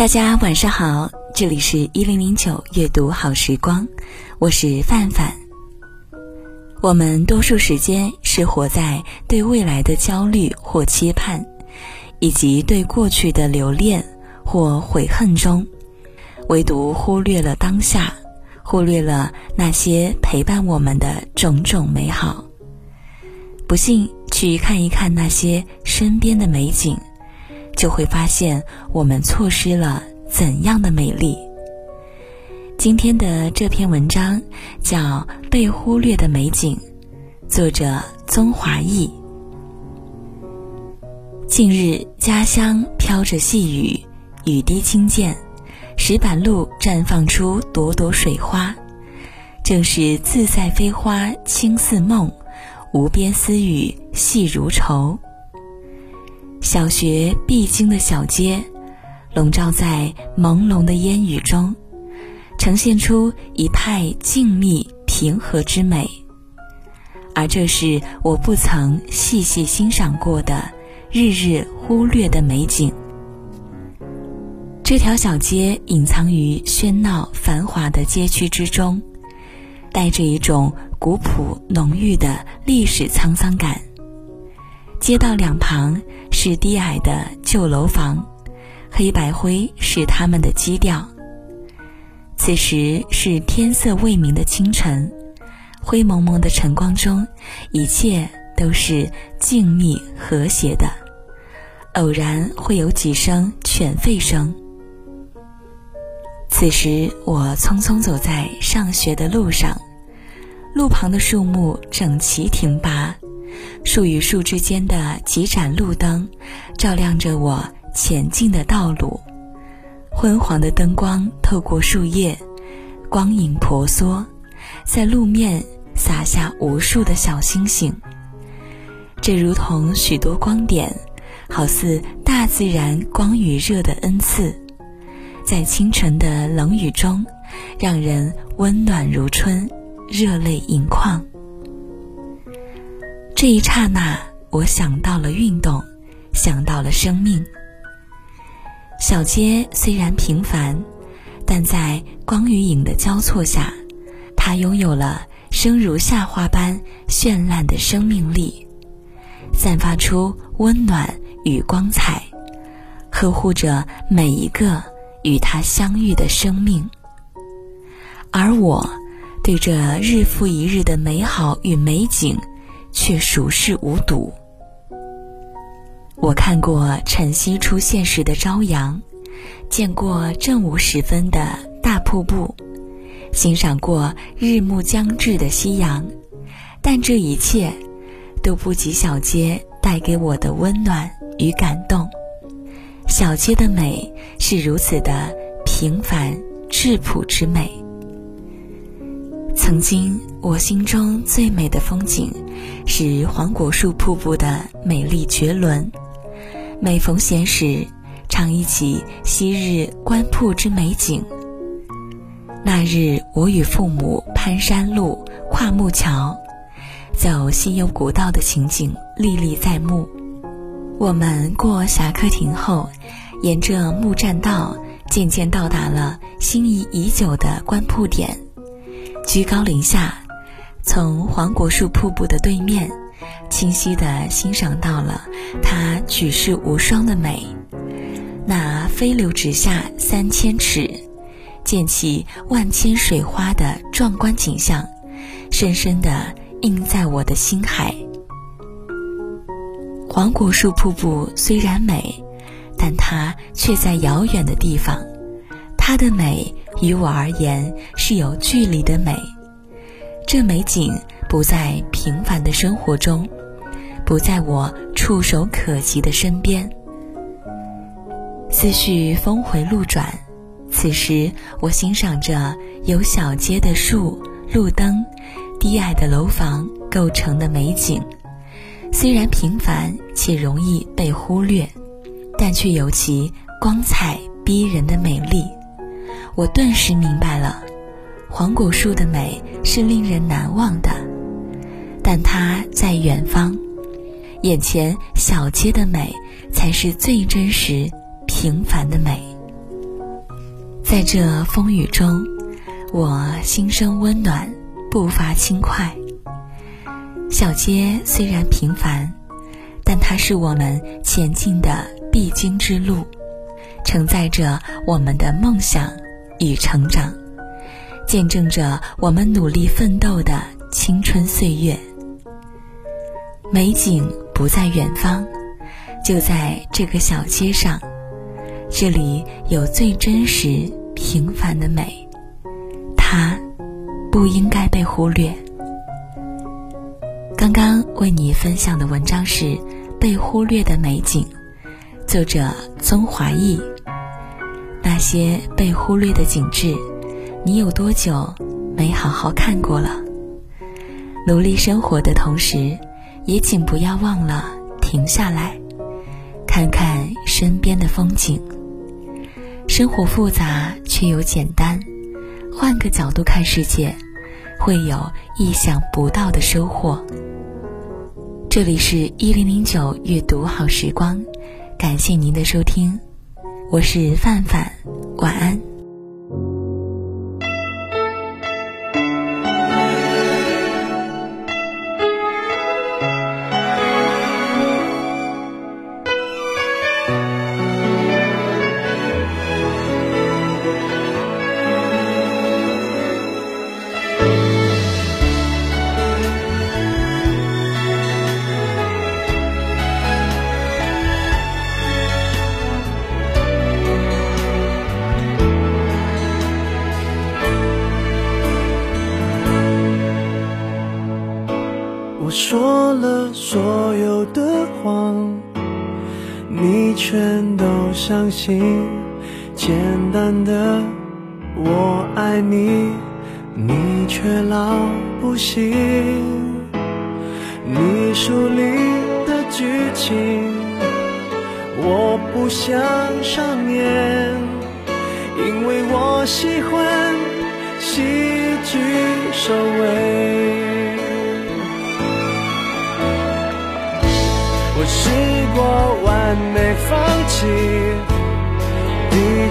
大家晚上好，这里是一零零九阅读好时光，我是范范。我们多数时间是活在对未来的焦虑或期盼，以及对过去的留恋或悔恨中，唯独忽略了当下，忽略了那些陪伴我们的种种美好。不信，去看一看那些身边的美景。就会发现我们错失了怎样的美丽。今天的这篇文章叫《被忽略的美景》，作者宗华义。近日家乡飘着细雨，雨滴轻溅，石板路绽放出朵朵水花，正是自在飞花轻似梦，无边丝雨细如愁。小学必经的小街，笼罩在朦胧的烟雨中，呈现出一派静谧平和之美。而这是我不曾细细欣赏过的、日日忽略的美景。这条小街隐藏于喧闹繁华的街区之中，带着一种古朴浓郁的历史沧桑感。街道两旁是低矮的旧楼房，黑白灰是他们的基调。此时是天色未明的清晨，灰蒙蒙的晨光中，一切都是静谧和谐的。偶然会有几声犬吠声。此时我匆匆走在上学的路上，路旁的树木整齐挺拔。树与树之间的几盏路灯，照亮着我前进的道路。昏黄的灯光透过树叶，光影婆娑，在路面洒下无数的小星星。这如同许多光点，好似大自然光与热的恩赐，在清晨的冷雨中，让人温暖如春，热泪盈眶。这一刹那，我想到了运动，想到了生命。小街虽然平凡，但在光与影的交错下，它拥有了生如夏花般绚烂的生命力，散发出温暖与光彩，呵护着每一个与它相遇的生命。而我，对这日复一日的美好与美景。却熟视无睹。我看过晨曦出现时的朝阳，见过正午时分的大瀑布，欣赏过日暮将至的夕阳，但这一切都不及小街带给我的温暖与感动。小街的美是如此的平凡质朴之美。曾经，我心中最美的风景。是黄果树瀑布的美丽绝伦。每逢闲时，常忆起昔日观瀑之美景。那日，我与父母攀山路、跨木桥，走西游古道的情景历历在目。我们过侠客亭后，沿着木栈道，渐渐到达了心仪已久的观瀑点。居高临下。从黄果树瀑布的对面，清晰地欣赏到了它举世无双的美。那飞流直下三千尺，溅起万千水花的壮观景象，深深地印在我的心海。黄果树瀑布虽然美，但它却在遥远的地方。它的美于我而言是有距离的美。这美景不在平凡的生活中，不在我触手可及的身边。思绪峰回路转，此时我欣赏着由小街的树、路灯、低矮的楼房构成的美景，虽然平凡且容易被忽略，但却有其光彩逼人的美丽。我顿时明白了，黄果树的美是令人难忘的，但它在远方，眼前小街的美才是最真实、平凡的美。在这风雨中，我心生温暖，步伐轻快。小街虽然平凡，但它是我们前进的必经之路，承载着我们的梦想。与成长，见证着我们努力奋斗的青春岁月。美景不在远方，就在这个小街上。这里有最真实、平凡的美，它不应该被忽略。刚刚为你分享的文章是《被忽略的美景》，作者宗华义。那些被忽略的景致，你有多久没好好看过了？努力生活的同时，也请不要忘了停下来，看看身边的风景。生活复杂却又简单，换个角度看世界，会有意想不到的收获。这里是一零零九阅读好时光，感谢您的收听。我是范范，晚安。全都相信。简单的我爱你，你却老不信。你书里的剧情，我不想上演，因为我喜欢喜剧收尾。我试过完美放弃，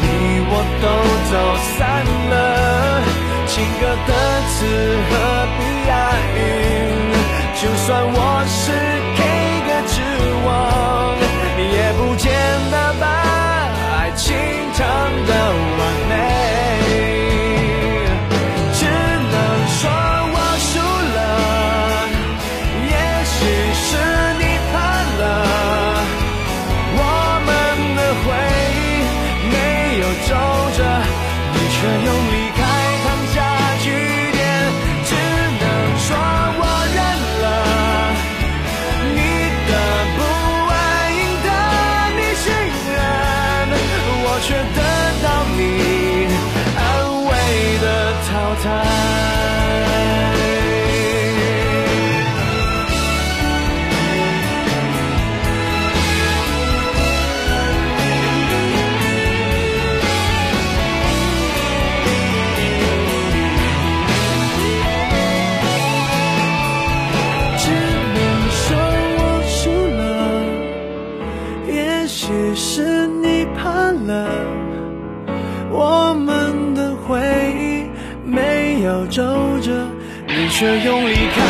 你我都走散了。情歌的词何必押韵？就算我是 time. 却用离开